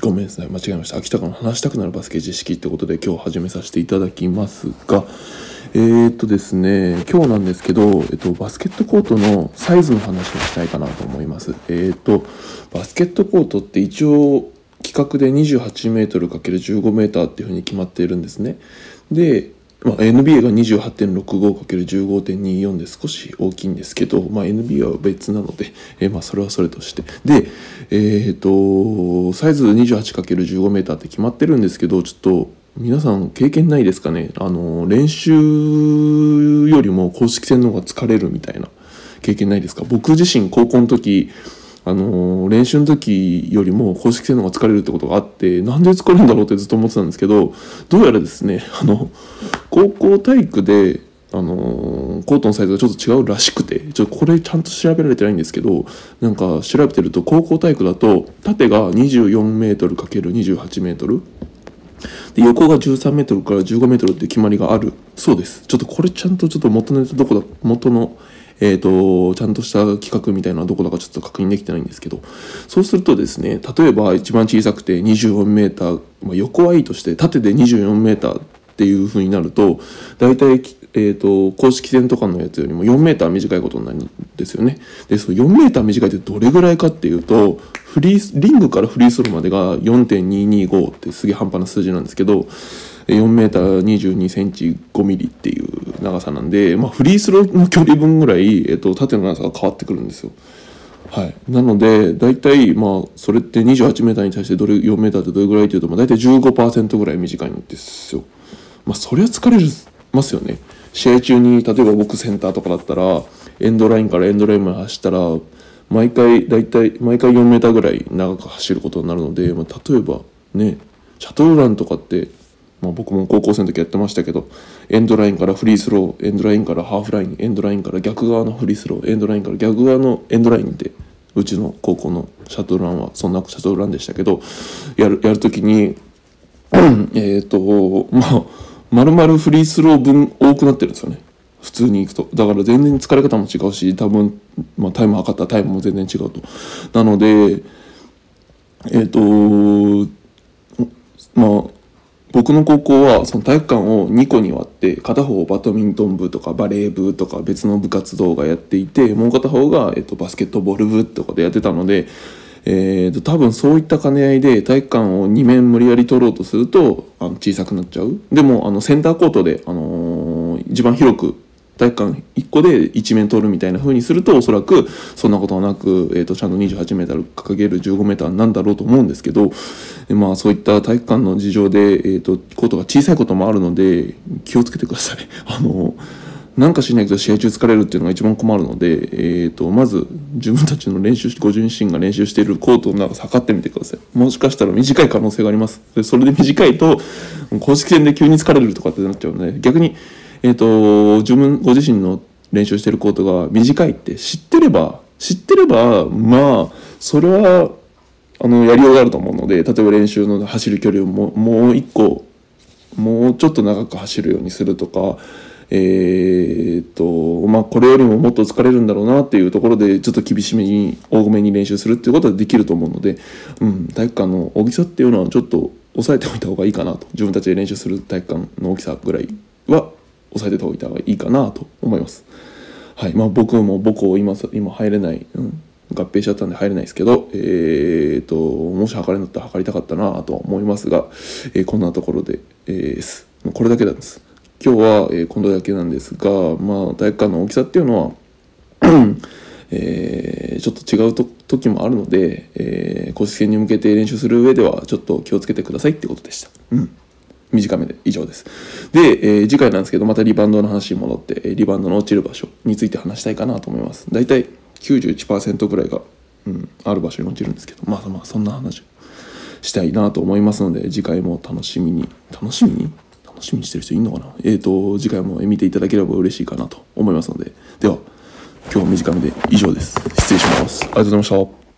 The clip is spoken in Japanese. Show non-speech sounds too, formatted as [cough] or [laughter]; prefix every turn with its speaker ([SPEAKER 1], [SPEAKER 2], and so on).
[SPEAKER 1] ごめんなさい間違えました。秋田から話したくなるバスケ知識ってことで今日始めさせていただきますがえー、っとですね今日なんですけど、えっと、バスケットコートのサイズの話をしたいかなと思います。えー、っとバスケットコートって一応規格で 28m×15m っていうふうに決まっているんですね。でまあ、NBA が 28.65×15.24 で少し大きいんですけど、まあ、NBA は別なので、えー、まあそれはそれとして。でえっ、とサイズ 28×15m って決まってるんですけどちょっと皆さん経験ないですかね？あの練習よりも公式戦の方が疲れるみたいな経験ないですか？僕自身高校の時あの練習の時よりも公式戦の方が疲れるってことがあってなんで疲れるんだろうってずっと思ってたんですけどどうやらですね [laughs] あの高校体育であのコートのサイズがちょっと違うらしくてちょっとこれちゃんと調べられてないんですけどなんか調べてると高校体育だと縦が 24m×28m で横が 13m から 15m って決まりがあるそうです。ちょっとこれちゃんとちょっと元のどこだ元のえーと、ちゃんとした企画みたいなのはどこだかちょっと確認できてないんですけどそうするとですね例えば一番小さくて 24m、まあ、横はいいとして縦で 24m っていうふうになると大体、えーと、公式戦とかのやつよりも 4m 短いことになるんですよね。でその 4m 短いってどれぐらいかっていうとフリーリングからフリースローまでが4.225ってすげえ半端な数字なんですけど 4m22 センチ5ミリっていう長さなんで、まあ、フリースローの距離分ぐらい、えっと、縦の長さが変わってくるんですよ。はい、なので大体まあそれって 28m に対してどれ 4m ってどれぐらいっていうと、まあ、大体15%ぐらい短いんですよ。まあそりゃ疲れますよね。試合中に例えば僕センターとかだったらエンドラインからエンドラインまで走ったら毎回大体毎回 4m ぐらい長く走ることになるので、まあ、例えばねシャトルランとかってまあ、僕も高校生の時やってましたけどエンドラインからフリースローエンドラインからハーフラインエンドラインから逆側のフリースローエンドラインから逆側のエンドラインでうちの高校のシャトルランはそんなシャトルランでしたけどやるやる時に [clears throat] えっとまあ丸々フリースロー分多くなってるんですよね。普通に行くと。だから全然疲れ方も違うし多分、まあ、タイム測ったタイムも全然違うと。なのでえっ、とまあ僕の高校はその体育館を2個に割って片方バドミントン部とかバレー部とか別の部活動がやっていてもう片方が、えっと、バスケットボール部とかでやってたので、えーと、多分そういった兼ね合いで体育館を2面無理やり取ろうとするとあの小さくなっちゃう。でもあのセンターコートで、あのー、一番広く体育館1個で一面取るみたいな風にするとおそらくそんなことはなく、えーと、ちゃんと 28m 掲げる 15m なんだろうと思うんですけど、えまあ、そういった体育館の事情で、えーと、コートが小さいこともあるので気をつけてください。[laughs] あのなんかしないけど試合中疲れるっていうのが一番困るので、えーと、まず自分たちの練習ご自身が練習しているコートの長さ測ってみてくださいもしかしたら短い可能性がありますそれで短いと公式戦で急に疲れるとかってなっちゃうので逆にえっ、ー、と自分ご自身の練習してるコートが短いって知ってれば知ってればまあそれはあのやりようがあると思うので例えば練習の走る距離をももう一個もうちょっと長く走るようにするとかえー、っとまあこれよりももっと疲れるんだろうなっていうところでちょっと厳しめに多めに練習するっていうことはできると思うので、うん、体育館の大きさっていうのはちょっと抑えておいた方がいいかなと。自分たちで練習する体育館の大きさぐらいは抑えておいた方がいいかなと思います。はいまあ、僕も母校今今入れない、うん、合併しちゃったんで入れないですけど、えーと、もし測れるんだったら測りたかったなとは思いますが、えー、こんなところで、えー、です。これだけなんです。今日は、えー、今度だけなんですが、まあ、体育館の大きさっていうのはえー、ちょっと違うと時もあるので、えー、公式戦に向けて練習する上ではちょっと気をつけてくださいってことでした。うん短めで以上です。で、えー、次回なんですけど、またリバウンドの話に戻って、リバウンドの落ちる場所について話したいかなと思います。大体91%ぐらいが、うん、ある場所に落ちるんですけど、まあまあそんな話をしたいなと思いますので、次回も楽しみに、楽しみに？楽しみにしてる人いるのかな？えっ、ー、と、次回も見ていただければ嬉しいかなと思いますので、では、今日は短めで以上です。失礼します。ありがとうございました。